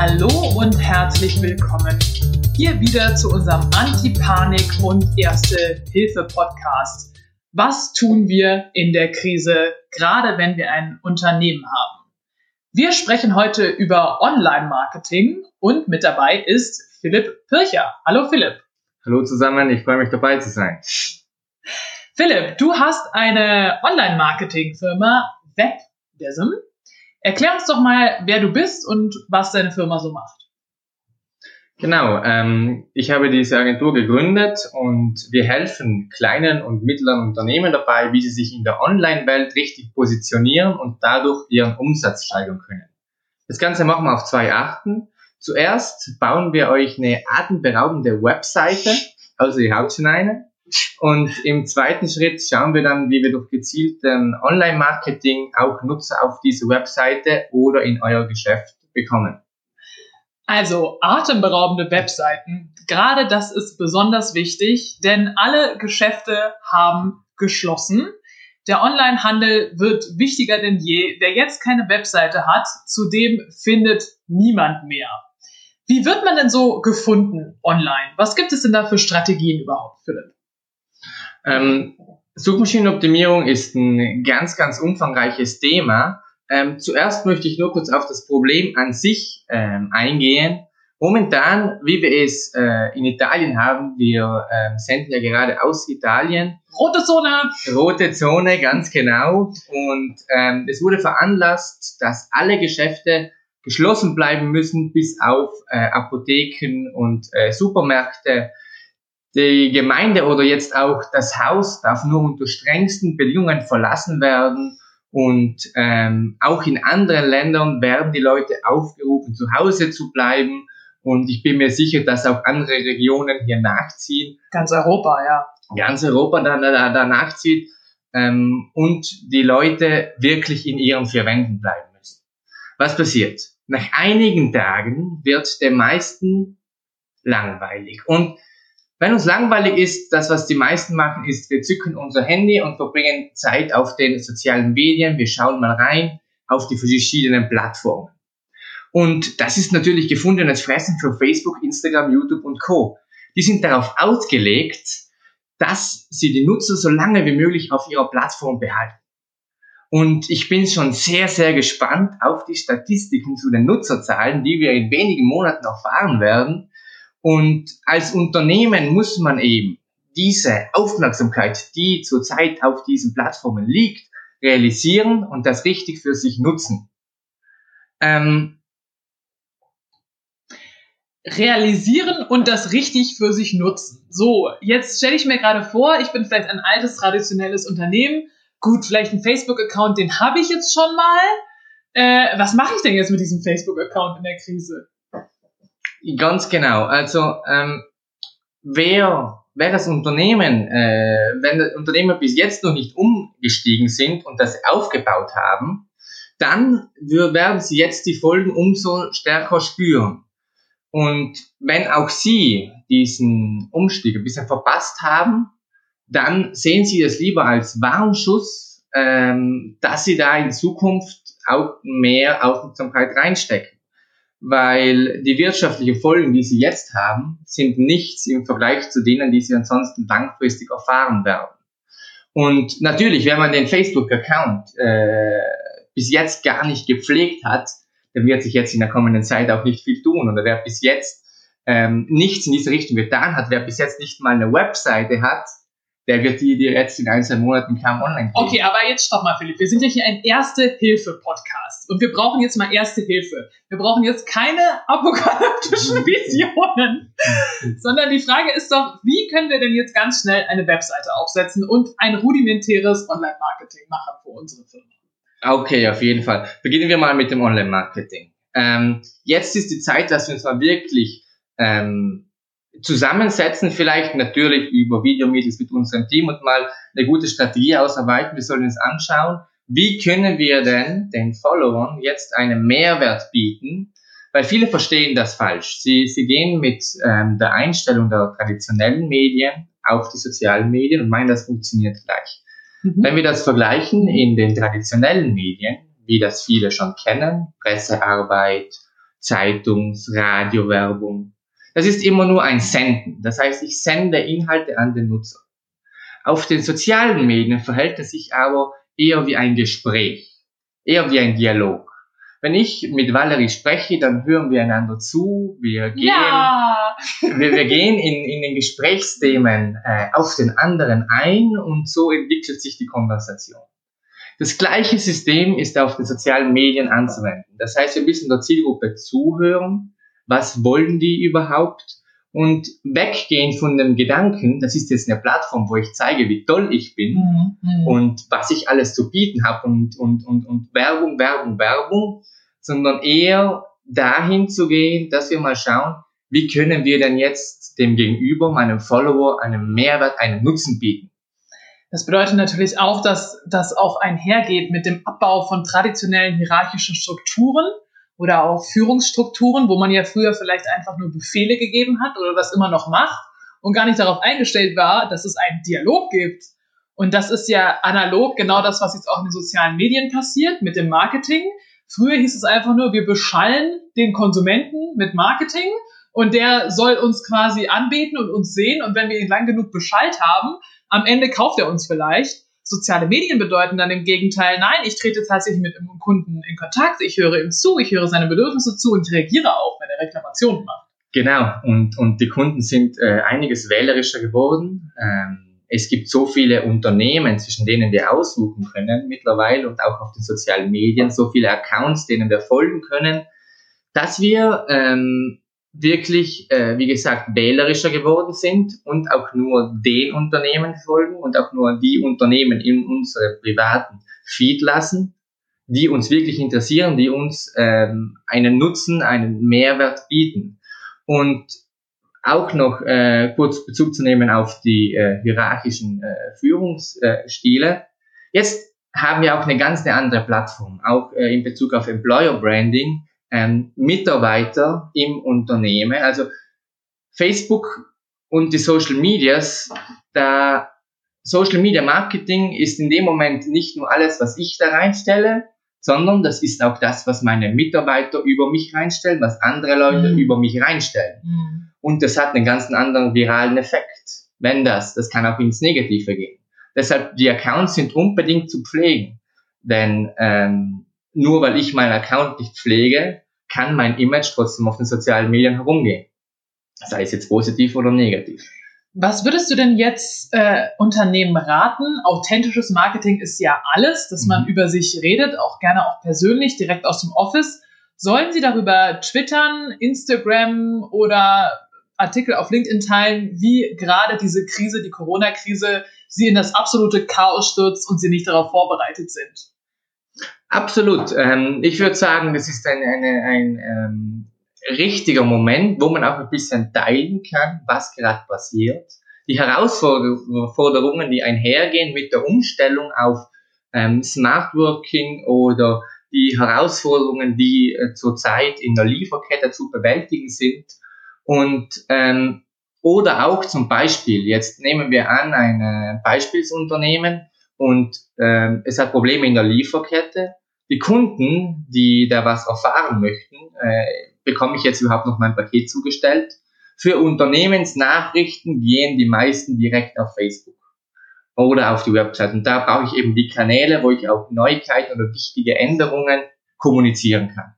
Hallo und herzlich willkommen hier wieder zu unserem Anti-Panik und Erste-Hilfe-Podcast. Was tun wir in der Krise, gerade wenn wir ein Unternehmen haben? Wir sprechen heute über Online-Marketing und mit dabei ist Philipp Pircher. Hallo Philipp. Hallo zusammen, ich freue mich dabei zu sein. Philipp, du hast eine Online-Marketing-Firma Webdism. Erklär uns doch mal, wer du bist und was deine Firma so macht. Genau, ähm, ich habe diese Agentur gegründet und wir helfen kleinen und mittleren Unternehmen dabei, wie sie sich in der Online-Welt richtig positionieren und dadurch ihren Umsatz steigern können. Das Ganze machen wir auf zwei Arten. Zuerst bauen wir euch eine atemberaubende Webseite, also ihr haut schon eine. Und im zweiten Schritt schauen wir dann, wie wir durch gezielten Online-Marketing auch Nutzer auf diese Webseite oder in euer Geschäft bekommen. Also atemberaubende Webseiten, gerade das ist besonders wichtig, denn alle Geschäfte haben geschlossen. Der Onlinehandel wird wichtiger denn je. Wer jetzt keine Webseite hat, zu dem findet niemand mehr. Wie wird man denn so gefunden online? Was gibt es denn da für Strategien überhaupt, Philipp? Ähm, Suchmaschinenoptimierung ist ein ganz, ganz umfangreiches Thema. Ähm, zuerst möchte ich nur kurz auf das Problem an sich ähm, eingehen. Momentan, wie wir es äh, in Italien haben, wir ähm, senden ja gerade aus Italien. Rote Zone! Rote Zone, ganz genau. Und ähm, es wurde veranlasst, dass alle Geschäfte geschlossen bleiben müssen, bis auf äh, Apotheken und äh, Supermärkte die Gemeinde oder jetzt auch das Haus darf nur unter strengsten Bedingungen verlassen werden. Und ähm, auch in anderen Ländern werden die Leute aufgerufen, zu Hause zu bleiben. Und ich bin mir sicher, dass auch andere Regionen hier nachziehen. Ganz Europa, ja. Ganz Europa da, da, da nachzieht. Ähm, und die Leute wirklich in ihren vier Wänden bleiben müssen. Was passiert? Nach einigen Tagen wird den meisten langweilig. Und wenn uns langweilig ist, das, was die meisten machen, ist, wir zücken unser Handy und verbringen Zeit auf den sozialen Medien. Wir schauen mal rein auf die verschiedenen Plattformen. Und das ist natürlich gefundenes Fressen für Facebook, Instagram, YouTube und Co. Die sind darauf ausgelegt, dass sie die Nutzer so lange wie möglich auf ihrer Plattform behalten. Und ich bin schon sehr, sehr gespannt auf die Statistiken zu den Nutzerzahlen, die wir in wenigen Monaten erfahren werden und als Unternehmen muss man eben diese Aufmerksamkeit, die zurzeit auf diesen Plattformen liegt, realisieren und das richtig für sich nutzen. Ähm, realisieren und das richtig für sich nutzen. So, jetzt stelle ich mir gerade vor, ich bin vielleicht ein altes, traditionelles Unternehmen. Gut, vielleicht ein Facebook-Account, den habe ich jetzt schon mal. Äh, was mache ich denn jetzt mit diesem Facebook-Account in der Krise? Ganz genau. Also ähm, wer, wer das Unternehmen, äh, wenn das Unternehmen bis jetzt noch nicht umgestiegen sind und das aufgebaut haben, dann werden sie jetzt die Folgen umso stärker spüren. Und wenn auch Sie diesen Umstieg ein bisschen verpasst haben, dann sehen Sie das lieber als Warnschuss, ähm, dass Sie da in Zukunft auch mehr Aufmerksamkeit reinstecken weil die wirtschaftlichen Folgen, die sie jetzt haben, sind nichts im Vergleich zu denen, die sie ansonsten langfristig erfahren werden. Und natürlich, wenn man den Facebook-Account äh, bis jetzt gar nicht gepflegt hat, dann wird sich jetzt in der kommenden Zeit auch nicht viel tun. Oder wer bis jetzt ähm, nichts in diese Richtung getan hat, wer bis jetzt nicht mal eine Webseite hat, der wird die, die jetzt in ein, zwei Monaten kaum online kriegen. Okay, aber jetzt stopp mal, Philipp. Wir sind ja hier ein Erste-Hilfe-Podcast. Und wir brauchen jetzt mal Erste Hilfe. Wir brauchen jetzt keine apokalyptischen Visionen. sondern die Frage ist doch, wie können wir denn jetzt ganz schnell eine Webseite aufsetzen und ein rudimentäres Online-Marketing machen für unsere Firma? Okay, auf jeden Fall. Beginnen wir mal mit dem Online-Marketing. Ähm, jetzt ist die Zeit, dass wir uns mal wirklich ähm, zusammensetzen, vielleicht natürlich über Videomeetings mit unserem Team und mal eine gute Strategie ausarbeiten. Wir sollen uns anschauen, wie können wir denn den Followern jetzt einen Mehrwert bieten, weil viele verstehen das falsch. Sie, sie gehen mit ähm, der Einstellung der traditionellen Medien auf die sozialen Medien und meinen, das funktioniert gleich. Mhm. Wenn wir das vergleichen in den traditionellen Medien, wie das viele schon kennen, Pressearbeit, Zeitungs-, Radiowerbung. Das ist immer nur ein Senden. Das heißt, ich sende Inhalte an den Nutzer. Auf den sozialen Medien verhält es sich aber eher wie ein Gespräch, eher wie ein Dialog. Wenn ich mit Valerie spreche, dann hören wir einander zu, wir gehen, ja. wir, wir gehen in, in den Gesprächsthemen äh, auf den anderen ein und so entwickelt sich die Konversation. Das gleiche System ist auf den sozialen Medien anzuwenden. Das heißt, wir müssen der Zielgruppe zuhören. Was wollen die überhaupt? Und weggehen von dem Gedanken, das ist jetzt eine Plattform, wo ich zeige, wie toll ich bin mhm. mhm. und was ich alles zu bieten habe und, und, und, und Werbung, Werbung, Werbung, sondern eher dahin zu gehen, dass wir mal schauen, wie können wir denn jetzt dem Gegenüber, meinem Follower, einen Mehrwert, einen Nutzen bieten. Das bedeutet natürlich auch, dass das auch einhergeht mit dem Abbau von traditionellen hierarchischen Strukturen oder auch Führungsstrukturen, wo man ja früher vielleicht einfach nur Befehle gegeben hat oder das immer noch macht und gar nicht darauf eingestellt war, dass es einen Dialog gibt. Und das ist ja analog genau das, was jetzt auch in den sozialen Medien passiert mit dem Marketing. Früher hieß es einfach nur, wir beschallen den Konsumenten mit Marketing und der soll uns quasi anbeten und uns sehen und wenn wir ihn lang genug beschallt haben, am Ende kauft er uns vielleicht. Soziale Medien bedeuten dann im Gegenteil, nein, ich trete tatsächlich mit einem Kunden in Kontakt, ich höre ihm zu, ich höre seine Bedürfnisse zu und reagiere auch, wenn er Reklamationen macht. Genau, und, und die Kunden sind äh, einiges wählerischer geworden. Ähm, es gibt so viele Unternehmen, zwischen denen wir aussuchen können mittlerweile und auch auf den sozialen Medien, so viele Accounts, denen wir folgen können, dass wir ähm, wirklich, äh, wie gesagt, wählerischer geworden sind und auch nur den Unternehmen folgen und auch nur die Unternehmen in unsere privaten Feed lassen, die uns wirklich interessieren, die uns ähm, einen Nutzen, einen Mehrwert bieten. Und auch noch äh, kurz Bezug zu nehmen auf die äh, hierarchischen äh, Führungsstile. Jetzt haben wir auch eine ganz andere Plattform, auch äh, in Bezug auf Employer Branding ähm, Mitarbeiter im Unternehmen. Also Facebook und die Social Medias, da Social Media Marketing ist in dem Moment nicht nur alles, was ich da reinstelle, sondern das ist auch das, was meine Mitarbeiter über mich reinstellen, was andere Leute mhm. über mich reinstellen. Mhm. Und das hat einen ganz anderen viralen Effekt. Wenn das, das kann auch ins Negative gehen. Deshalb, die Accounts sind unbedingt zu pflegen. Denn ähm, nur weil ich meinen Account nicht pflege, kann mein Image trotzdem auf den sozialen Medien herumgehen. Sei es jetzt positiv oder negativ. Was würdest du denn jetzt äh, Unternehmen raten? Authentisches Marketing ist ja alles, dass man mhm. über sich redet, auch gerne auch persönlich, direkt aus dem Office. Sollen sie darüber twittern, Instagram oder Artikel auf LinkedIn teilen, wie gerade diese Krise, die Corona-Krise, sie in das absolute Chaos stürzt und sie nicht darauf vorbereitet sind? Absolut. Ähm, ich würde sagen, das ist ein, eine, ein ähm, richtiger Moment, wo man auch ein bisschen teilen kann, was gerade passiert. Die Herausforderungen, die einhergehen mit der Umstellung auf ähm, Smart Working oder die Herausforderungen, die äh, zurzeit in der Lieferkette zu bewältigen sind. Und ähm, oder auch zum Beispiel, jetzt nehmen wir an, ein äh, Beispielsunternehmen, und ähm, es hat Probleme in der Lieferkette. Die Kunden, die da was erfahren möchten, äh, bekomme ich jetzt überhaupt noch mein Paket zugestellt. Für Unternehmensnachrichten gehen die meisten direkt auf Facebook oder auf die Website. Und da brauche ich eben die Kanäle, wo ich auch Neuigkeiten oder wichtige Änderungen kommunizieren kann.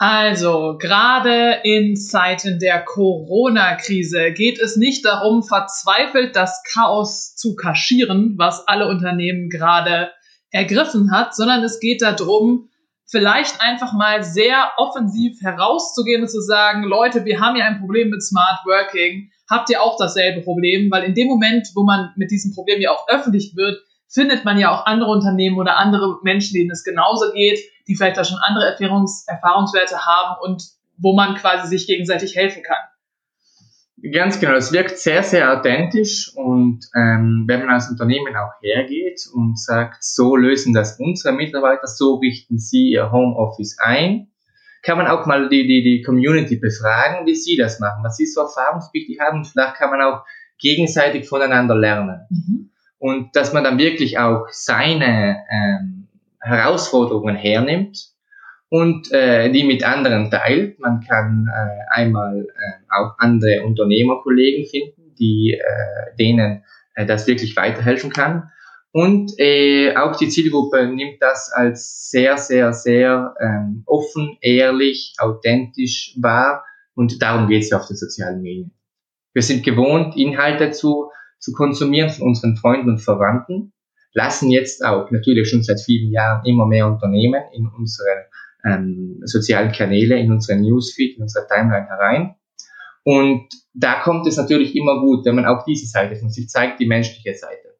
Also, gerade in Zeiten der Corona-Krise geht es nicht darum, verzweifelt das Chaos zu kaschieren, was alle Unternehmen gerade ergriffen hat, sondern es geht darum, vielleicht einfach mal sehr offensiv herauszugehen und zu sagen, Leute, wir haben ja ein Problem mit Smart Working. Habt ihr auch dasselbe Problem? Weil in dem Moment, wo man mit diesem Problem ja auch öffentlich wird, findet man ja auch andere Unternehmen oder andere Menschen, denen es genauso geht, die vielleicht da schon andere Erfahrungs Erfahrungswerte haben und wo man quasi sich gegenseitig helfen kann. Ganz genau, es wirkt sehr, sehr authentisch und ähm, wenn man als Unternehmen auch hergeht und sagt, so lösen das unsere Mitarbeiter, so richten sie ihr Homeoffice ein, kann man auch mal die, die, die Community befragen, wie sie das machen, was sie so erfahrungswichtig haben. Vielleicht kann man auch gegenseitig voneinander lernen. Mhm und dass man dann wirklich auch seine ähm, Herausforderungen hernimmt und äh, die mit anderen teilt. Man kann äh, einmal äh, auch andere Unternehmerkollegen finden, die äh, denen äh, das wirklich weiterhelfen kann. Und äh, auch die Zielgruppe nimmt das als sehr, sehr, sehr ähm, offen, ehrlich, authentisch wahr. Und darum geht es ja auf den sozialen Medien. Wir sind gewohnt, Inhalte zu, zu konsumieren von unseren Freunden und Verwandten, lassen jetzt auch natürlich schon seit vielen Jahren immer mehr Unternehmen in unsere ähm, sozialen Kanäle, in unsere Newsfeed, in unsere Timeline herein. Und da kommt es natürlich immer gut, wenn man auch diese Seite von sich zeigt, die menschliche Seite.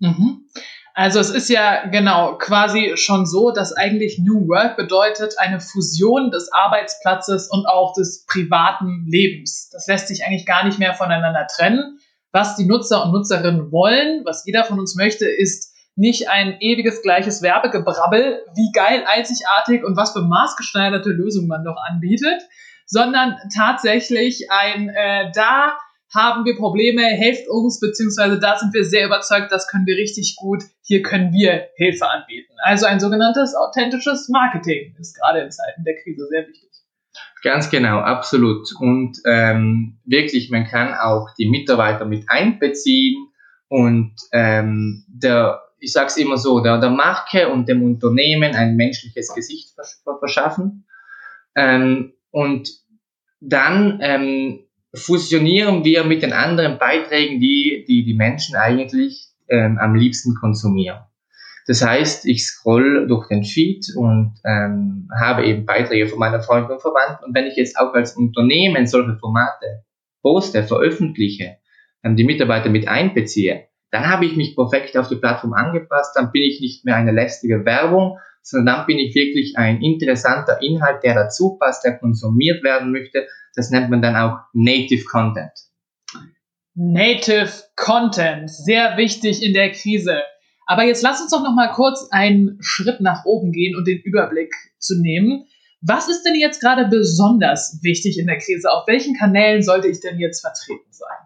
Mhm. Also es ist ja genau quasi schon so, dass eigentlich New Work bedeutet eine Fusion des Arbeitsplatzes und auch des privaten Lebens. Das lässt sich eigentlich gar nicht mehr voneinander trennen. Was die Nutzer und Nutzerinnen wollen, was jeder von uns möchte, ist nicht ein ewiges gleiches Werbegebrabbel, wie geil, einzigartig und was für maßgeschneiderte Lösungen man noch anbietet, sondern tatsächlich ein äh, da haben wir Probleme, helft uns, beziehungsweise da sind wir sehr überzeugt, das können wir richtig gut, hier können wir Hilfe anbieten. Also ein sogenanntes authentisches Marketing ist gerade in Zeiten der Krise sehr wichtig. Ganz genau, absolut. Und ähm, wirklich, man kann auch die Mitarbeiter mit einbeziehen und ähm, der, ich sage es immer so, der, der Marke und dem Unternehmen ein menschliches Gesicht verschaffen. Ähm, und dann ähm, fusionieren wir mit den anderen Beiträgen, die die, die Menschen eigentlich ähm, am liebsten konsumieren. Das heißt, ich scroll durch den Feed und ähm, habe eben Beiträge von meiner Freundin und Verwandten. Und wenn ich jetzt auch als Unternehmen solche Formate poste, veröffentliche, ähm, die Mitarbeiter mit einbeziehe, dann habe ich mich perfekt auf die Plattform angepasst. Dann bin ich nicht mehr eine lästige Werbung, sondern dann bin ich wirklich ein interessanter Inhalt, der dazu passt, der konsumiert werden möchte das nennt man dann auch Native Content. Native Content, sehr wichtig in der Krise. Aber jetzt lass uns doch noch mal kurz einen Schritt nach oben gehen und den Überblick zu nehmen. Was ist denn jetzt gerade besonders wichtig in der Krise? Auf welchen Kanälen sollte ich denn jetzt vertreten sein?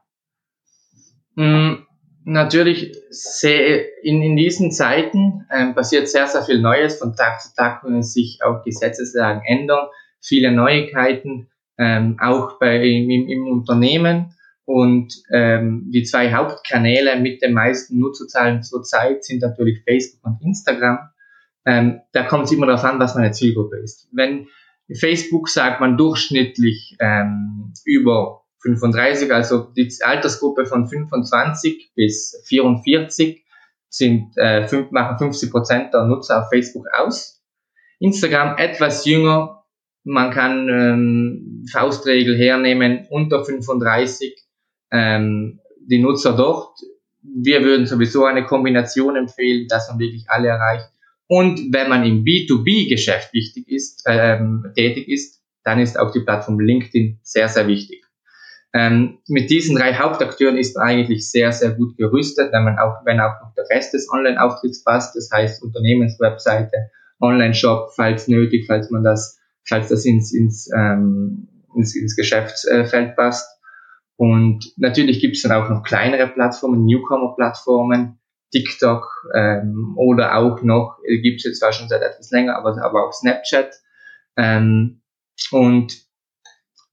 Natürlich sehr, in, in diesen Zeiten ähm, passiert sehr, sehr viel Neues. Von Tag zu Tag können sich auch Gesetzeslagen ändern, viele Neuigkeiten ähm, auch bei, im, im Unternehmen. Und ähm, die zwei Hauptkanäle mit den meisten Nutzerzahlen zurzeit sind natürlich Facebook und Instagram. Ähm, da kommt es immer darauf an, was meine Zielgruppe ist. Wenn Facebook sagt man durchschnittlich ähm, über 35, also die Altersgruppe von 25 bis 44 sind äh, fünf, machen 50 Prozent der Nutzer auf Facebook aus. Instagram etwas jünger, man kann ähm, Faustregel hernehmen, unter 35 ähm, die Nutzer dort. Wir würden sowieso eine Kombination empfehlen, dass man wirklich alle erreicht. Und wenn man im B2B-Geschäft wichtig ist, ähm, tätig ist, dann ist auch die Plattform LinkedIn sehr, sehr wichtig. Ähm, mit diesen drei Hauptakteuren ist man eigentlich sehr, sehr gut gerüstet, wenn man auch, wenn auch noch der Rest des Online-Auftritts passt, das heißt Unternehmenswebseite, Online-Shop, falls nötig, falls man das falls das ins, ins, ähm, ins, ins Geschäftsfeld passt. Und natürlich gibt es dann auch noch kleinere Plattformen, Newcomer-Plattformen, TikTok ähm, oder auch noch, äh, gibt es jetzt zwar schon seit etwas länger, aber, aber auch Snapchat. Ähm, und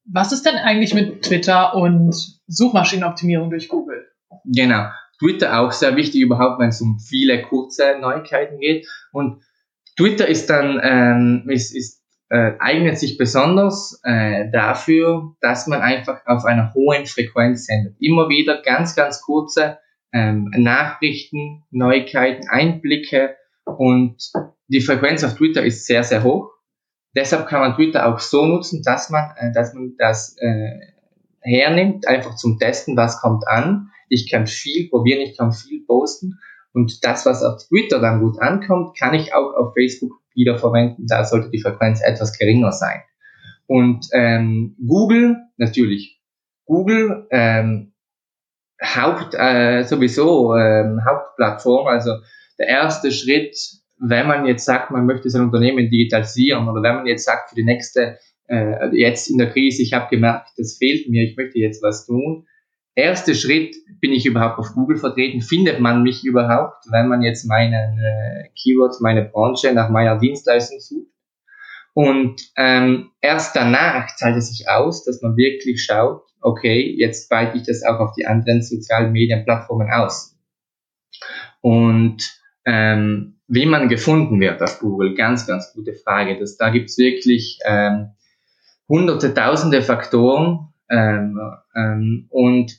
was ist denn eigentlich mit Twitter und Suchmaschinenoptimierung durch Google? Genau. Twitter auch sehr wichtig überhaupt, wenn es um viele kurze Neuigkeiten geht. Und Twitter ist dann ähm, ist, ist äh, eignet sich besonders äh, dafür, dass man einfach auf einer hohen Frequenz sendet. Immer wieder ganz, ganz kurze ähm, Nachrichten, Neuigkeiten, Einblicke und die Frequenz auf Twitter ist sehr, sehr hoch. Deshalb kann man Twitter auch so nutzen, dass man, äh, dass man das äh, hernimmt, einfach zum Testen, was kommt an. Ich kann viel probieren, ich kann viel posten und das, was auf Twitter dann gut ankommt, kann ich auch auf Facebook wiederverwenden. Da sollte die Frequenz etwas geringer sein. Und ähm, Google, natürlich, Google ähm, Haupt, äh, sowieso ähm, Hauptplattform, also der erste Schritt, wenn man jetzt sagt, man möchte sein Unternehmen digitalisieren oder wenn man jetzt sagt, für die nächste, äh, jetzt in der Krise, ich habe gemerkt, das fehlt mir, ich möchte jetzt was tun, erste Schritt, bin ich überhaupt auf Google vertreten? Findet man mich überhaupt, wenn man jetzt meine äh, Keywords, meine Branche nach meiner Dienstleistung sucht? Und ähm, erst danach zahlt es sich aus, dass man wirklich schaut, okay, jetzt weite ich das auch auf die anderen sozialen Medienplattformen aus. Und ähm, wie man gefunden wird auf Google, ganz, ganz gute Frage. Das, da gibt's wirklich ähm, hunderte, tausende Faktoren ähm, ähm, und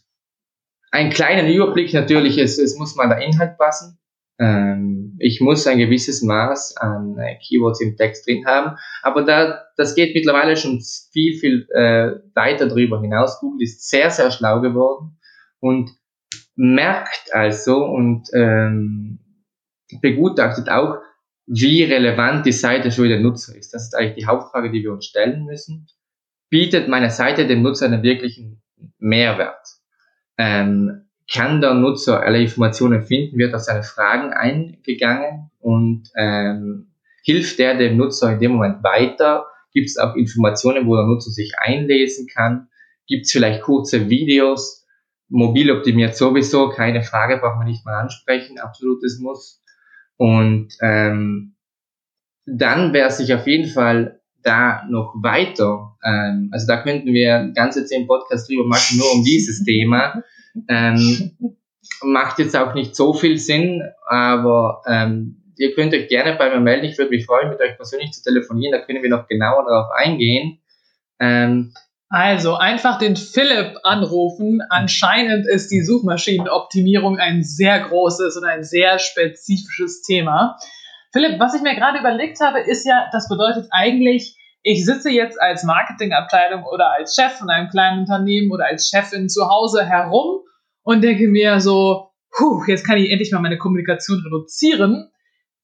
einen kleinen Überblick natürlich, es, es muss mal der Inhalt passen. Ähm, ich muss ein gewisses Maß an äh, Keywords im Text drin haben, aber da, das geht mittlerweile schon viel, viel äh, weiter darüber hinaus. Google ist sehr, sehr schlau geworden und merkt also und ähm, begutachtet auch, wie relevant die Seite für den Nutzer ist. Das ist eigentlich die Hauptfrage, die wir uns stellen müssen. Bietet meine Seite dem Nutzer einen wirklichen Mehrwert? Ähm, kann der Nutzer alle Informationen finden, wird auf seine Fragen eingegangen und ähm, hilft der dem Nutzer in dem Moment weiter? Gibt es auch Informationen, wo der Nutzer sich einlesen kann? Gibt es vielleicht kurze Videos? Mobil optimiert sowieso, keine Frage, braucht man nicht mal ansprechen, absolutes Muss. Und ähm, dann wäre sich auf jeden Fall da noch weiter, ähm, also da könnten wir ganze zehn Podcasts drüber machen, nur um dieses Thema. Ähm, macht jetzt auch nicht so viel Sinn, aber ähm, ihr könnt euch gerne bei mir melden. Ich würde mich freuen, mit euch persönlich zu telefonieren. Da können wir noch genauer darauf eingehen. Ähm, also einfach den Philipp anrufen. Anscheinend ist die Suchmaschinenoptimierung ein sehr großes und ein sehr spezifisches Thema. Philipp, was ich mir gerade überlegt habe, ist ja, das bedeutet eigentlich, ich sitze jetzt als Marketingabteilung oder als Chef von einem kleinen Unternehmen oder als Chefin zu Hause herum und denke mir so, puh, jetzt kann ich endlich mal meine Kommunikation reduzieren.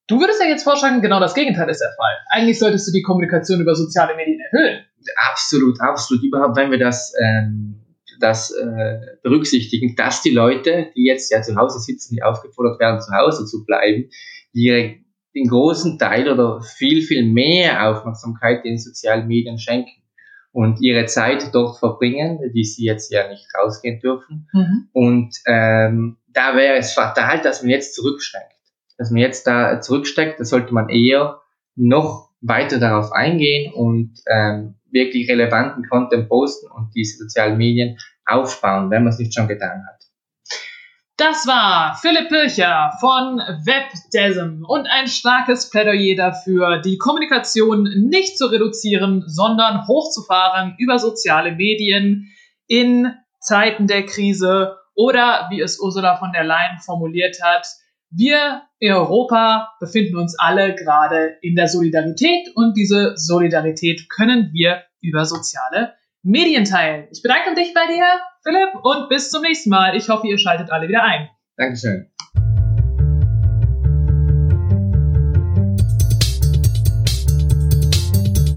Du würdest ja jetzt vorschlagen, genau das Gegenteil ist der Fall. Eigentlich solltest du die Kommunikation über soziale Medien erhöhen. Absolut, absolut. Überhaupt, wenn wir das, ähm, das äh, berücksichtigen, dass die Leute, die jetzt ja zu Hause sitzen, die aufgefordert werden, zu Hause zu bleiben, ihre den großen Teil oder viel, viel mehr Aufmerksamkeit den sozialen Medien schenken und ihre Zeit dort verbringen, die sie jetzt ja nicht rausgehen dürfen. Mhm. Und ähm, da wäre es fatal, dass man jetzt zurücksteckt. Dass man jetzt da zurücksteckt, da sollte man eher noch weiter darauf eingehen und ähm, wirklich relevanten Content posten und diese sozialen Medien aufbauen, wenn man es nicht schon getan hat. Das war Philipp Pircher von WebDesm und ein starkes Plädoyer dafür, die Kommunikation nicht zu reduzieren, sondern hochzufahren über soziale Medien in Zeiten der Krise oder wie es Ursula von der Leyen formuliert hat, wir in Europa befinden uns alle gerade in der Solidarität und diese Solidarität können wir über soziale Medien teilen. Ich bedanke mich bei dir, Philipp, und bis zum nächsten Mal. Ich hoffe, ihr schaltet alle wieder ein. Dankeschön.